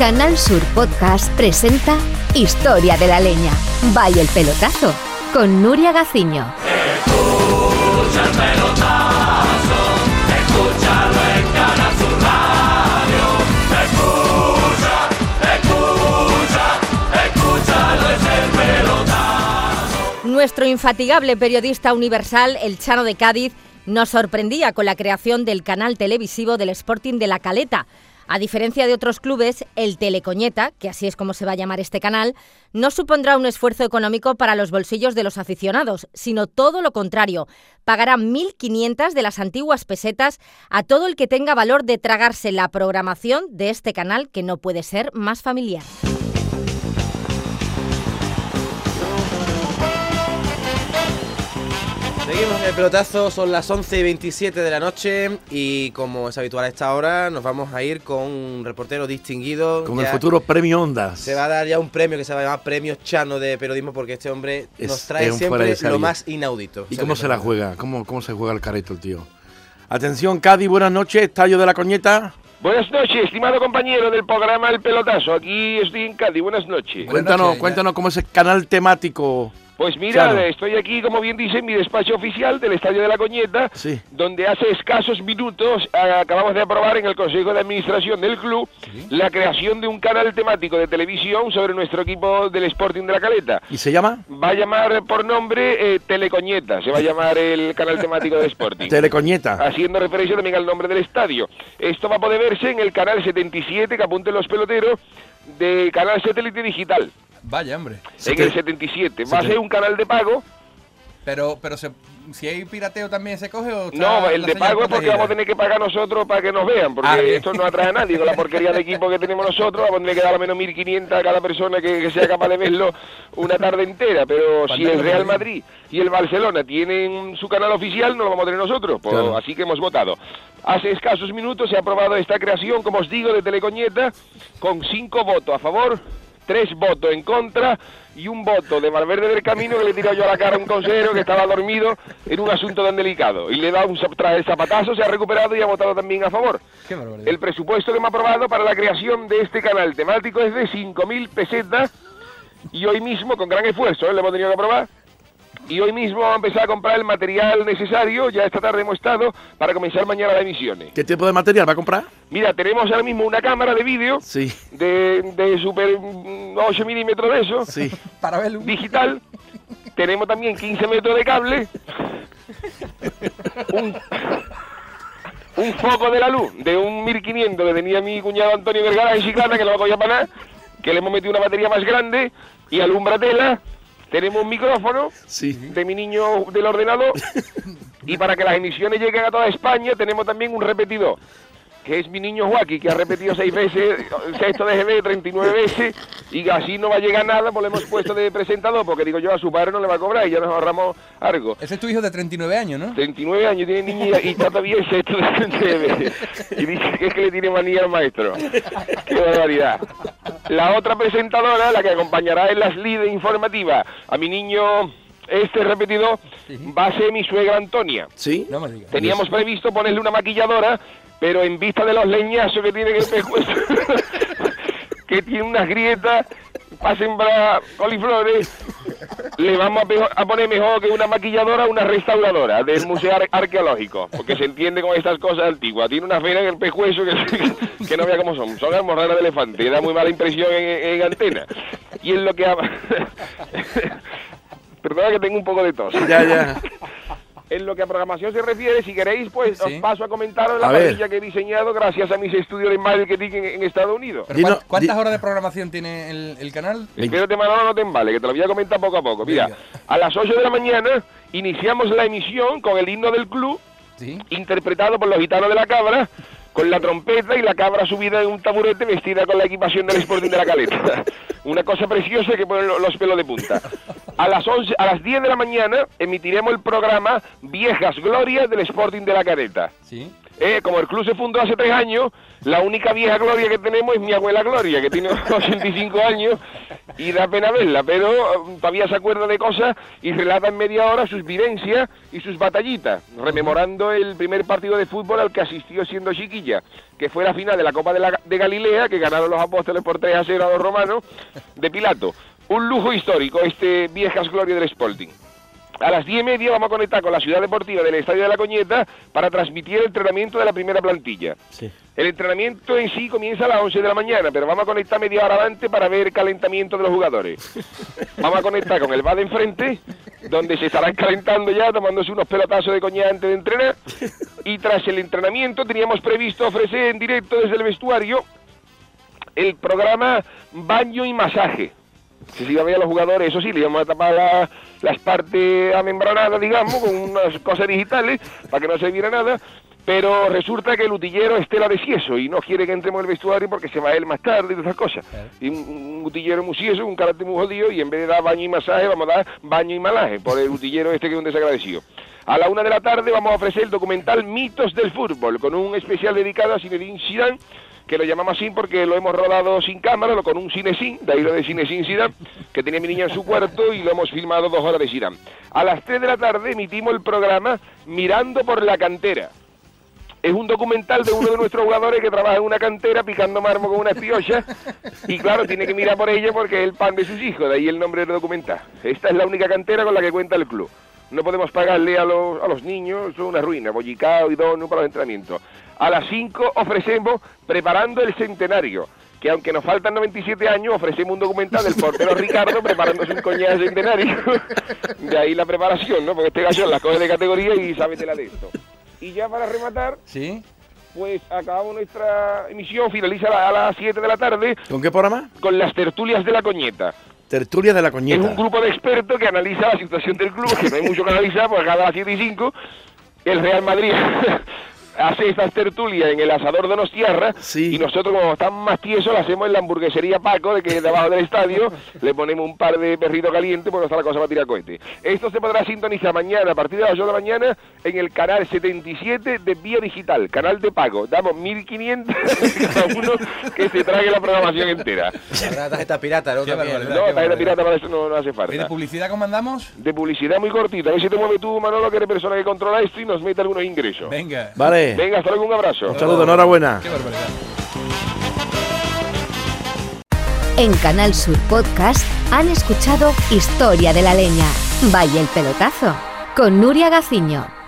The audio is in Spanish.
Canal Sur Podcast presenta Historia de la Leña. Vaya el pelotazo con Nuria Gaciño. Escucha el pelotazo, escúchalo en Canal Sur Radio. Escucha, escucha, escúchalo es el pelotazo. Nuestro infatigable periodista universal, el Chano de Cádiz, nos sorprendía con la creación del canal televisivo del Sporting de La Caleta. A diferencia de otros clubes, el Telecoñeta, que así es como se va a llamar este canal, no supondrá un esfuerzo económico para los bolsillos de los aficionados, sino todo lo contrario. Pagará 1.500 de las antiguas pesetas a todo el que tenga valor de tragarse la programación de este canal que no puede ser más familiar. Seguimos en el pelotazo, son las 11 y 27 de la noche y como es habitual a esta hora, nos vamos a ir con un reportero distinguido. Con el Ya futuro premio Ondas. Se va a dar ya un premio que se va a llamar Premio Chano de Periodismo porque este hombre Es- nos trae siempre lo más inaudito. ¿Y cómo se la juega? ¿Cómo, ¿Cómo se juega el careto el tío? Atención, Cádiz, buenas noches, Estadio de la Coñeta. Buenas noches, estimado compañero del programa El Pelotazo. Aquí estoy en Cádiz. Buenas noches. Cuéntanos, cuéntanos cómo es el canal temático. Pues mira, estoy aquí, como bien dice, en mi despacho oficial del Estadio de la Coñeta, Sí. donde hace escasos minutos ah, acabamos de aprobar en el Consejo de Administración del club la creación de un canal temático de televisión sobre nuestro equipo del Sporting de la Caleta. ¿Y se llama? Va a llamar por nombre eh, Telecoñeta, se va a llamar el canal temático del Sporting. Telecoñeta. haciendo referencia también al nombre del estadio. Esto va a poder verse en el canal 77, que apunten los peloteros, de canal satélite digital, Vaya, hombre. en el 77. Va a ser un canal de pago. Pero, pero se- si hay pirateo también se coge o No, el de pago es porque vamos a tener que pagar nosotros para que nos vean, porque Ah, esto no atrae a nadie. Con la porquería de equipo que tenemos nosotros, vamos a tener que dar al menos 1.500 a cada persona que, que sea capaz de verlo una tarde entera. Pero si el Real Madrid y el Barcelona tienen su canal oficial, no lo vamos a tener nosotros. Pues, Claro. Así que hemos votado. Hace escasos minutos se ha aprobado esta creación, como os digo, de Telecoñeta, con cinco votos a favor, tres votos en contra y un voto de Valverde del Camino que le tirado yo a la cara a un consejero que estaba dormido en un asunto tan delicado. Y le dado un zap- tras el zapatazo, se ha recuperado y ha votado también a favor. Qué. El presupuesto que hemos aprobado para la creación de este canal temático es de 5.000 pesetas y hoy mismo, con gran esfuerzo, ¿eh? le hemos tenido que aprobar, y hoy mismo vamos a empezar a comprar el material necesario, ya esta tarde hemos estado, para comenzar mañana las emisiones. ¿Qué tipo de material va a comprar? Mira, tenemos ahora mismo una cámara de vídeo Sí, de, de super mm, 8 milímetros de eso, sí. Para verlo. digital. Tenemos también 15 metros de cable. Un, un foco de la luz de un 1500 que tenía mi cuñado Antonio Vergara en Chiclana, que no lo cogía para nada, que le hemos metido una batería más grande y alumbra tela. Tenemos un micrófono Sí. de mi niño del ordenador y para que las emisiones lleguen a toda España tenemos también un repetidor que es mi niño Joaquín, que ha repetido seis veces el sexto de GB 39 veces y así no va a llegar nada, pues le hemos puesto de presentador, porque digo yo a su padre no le va a cobrar y ya nos ahorramos algo. Ese es tu hijo de 39 años, ¿no? 39 años tiene niña y está todavía en sexto de 39 y dice que es que le tiene manía al maestro. ¡Qué barbaridad! La otra presentadora, la que acompañará en las líderes informativas a mi niño este repetidor, va a ser mi suegra Antonia. ¿Sí? No me digas. Teníamos previsto ponerle una maquilladora, pero en vista de los leñazos que tiene en el pescuezo, que tiene unas grietas para sembrar coliflores, le vamos a, poner mejor que una maquilladora, una restauradora del Museo Ar- Arqueológico, porque se entiende con estas cosas antiguas. Tiene una vena en el pescuezo que, que no vea cómo son. Son almorranas de elefante, da muy mala impresión en, en antena. Y en lo que... que tengo un poco de tos. Ya, ya. En lo que a programación se refiere, si queréis, pues Sí. os paso a comentaros la parrilla que he diseñado gracias a mis estudios de marketing en, en Estados Unidos. Pero Dino- ¿cuán- ¿Cuántas di- horas de programación tiene el, el canal? Espérate, Manolo, no te embale, que te lo voy a comentar poco a poco. Mira, Venga. a las 8 de la mañana iniciamos la emisión con el himno del club, Sí. interpretado por los gitanos de la cabra, con la trompeta y la cabra subida en un taburete vestida con la equipación del Sporting de la Caleta. Una cosa preciosa que pone lo- los pelos de punta. A las 11, a las 10 de la mañana emitiremos el programa Viejas Glorias del Sporting de la Caleta. Sí. Eh, como el club se fundó hace tres años, la única vieja gloria que tenemos es mi abuela Gloria, que tiene 85 años y da pena verla, pero eh, todavía se acuerda de cosas y relata en media hora sus vivencias y sus batallitas, rememorando el primer partido de fútbol al que asistió siendo chiquilla, que fue la final de la Copa de Galilea, que ganaron los apóstoles por 3 a 0 a los romanos, de Pilato. Un lujo histórico, este viejas gloria del Sporting. A las 10 y media vamos a conectar con la ciudad deportiva del Estadio de la Coñeta para transmitir el entrenamiento de la primera plantilla. Sí. El entrenamiento en sí comienza a las 11 de la mañana, pero vamos a conectar media hora antes para ver el calentamiento de los jugadores. Vamos a conectar con el bar de enfrente, donde se estarán calentando ya, tomándose unos pelotazos de coñac antes de entrenar. Y tras el entrenamiento teníamos previsto ofrecer en directo desde el vestuario el programa Baño y Masaje. Que se iba a ver a los jugadores, eso sí, le íbamos a tapar la- las partes amembranadas, digamos, con unas cosas digitales, para que no se viera nada. Pero resulta que el utillero es tela de sieso y no quiere que entremos en el vestuario porque se va él más tarde y todas esas cosas. Y un, un utillero muy sieso, un carácter muy jodido, y en vez de dar baño y masaje, vamos a dar baño y malaje por el utillero este que es un desagradecido. A la una de la tarde vamos a ofrecer el documental Mitos del Fútbol, con un especial dedicado a Zinedine Zidane, que lo llamamos así porque lo hemos rodado sin cámara, lo con un cinesín, de ahí lo de cinesín Zidane, que tenía mi niña en su cuarto y lo hemos filmado dos horas de Zidane. A las 3 de la tarde emitimos el programa Mirando por la cantera. Es un documental de uno de nuestros jugadores que trabaja en una cantera picando mármol con una espiocha y claro, tiene que mirar por ella porque es el pan de sus hijos, de ahí el nombre del documental. Esta es la única cantera con la que cuenta el club. No podemos pagarle a los, a los niños, eso es una ruina, bollicao y dono para los entrenamientos. A las 5 ofrecemos Preparando el Centenario, que aunque nos faltan 97 años, ofrecemos un documental del portero Ricardo preparándose un coñac de centenario. De ahí la preparación, ¿no? Porque este gallo las coge de categoría y sabe de la esto. Y ya para rematar, ¿Sí? pues acabamos nuestra emisión, finaliza a la- a las 7 de la tarde ¿Con qué programa? con las tertulias de la coñeta. Tertulia de la Es Coñeta. un grupo de expertos que analiza la situación del club, que no hay mucho que analizar, porque cada las 7 y 5 el Real Madrid hace estas tertulias en el asador de Nostierra Sí. y nosotros como estamos más tiesos lo hacemos en la hamburguesería Paco, de que es debajo del estadio, le ponemos un par de perritos calientes porque está la cosa para tirar cohete. Esto se podrá sintonizar mañana a partir de las 8 de la mañana en el canal 77 de Vía Digital, canal de pago. Damos 1500 cada uno que se trague la programación entera. Habrá tarjeta pirata, ¿no? Qué tarjeta pirata para eso no, no hace ¿Y de falta. publicidad cómo andamos? De publicidad muy cortita. A ver si te mueve tú, Manolo, que eres persona que controla esto y nos mete algunos ingresos. Venga. Vale. Venga, hasta luego, un abrazo. Un saludo, enhorabuena. Qué barbaridad. En Canal Sur Podcast han escuchado Historia de la Leña. Vaya el pelotazo. Con Nuria Gaciño.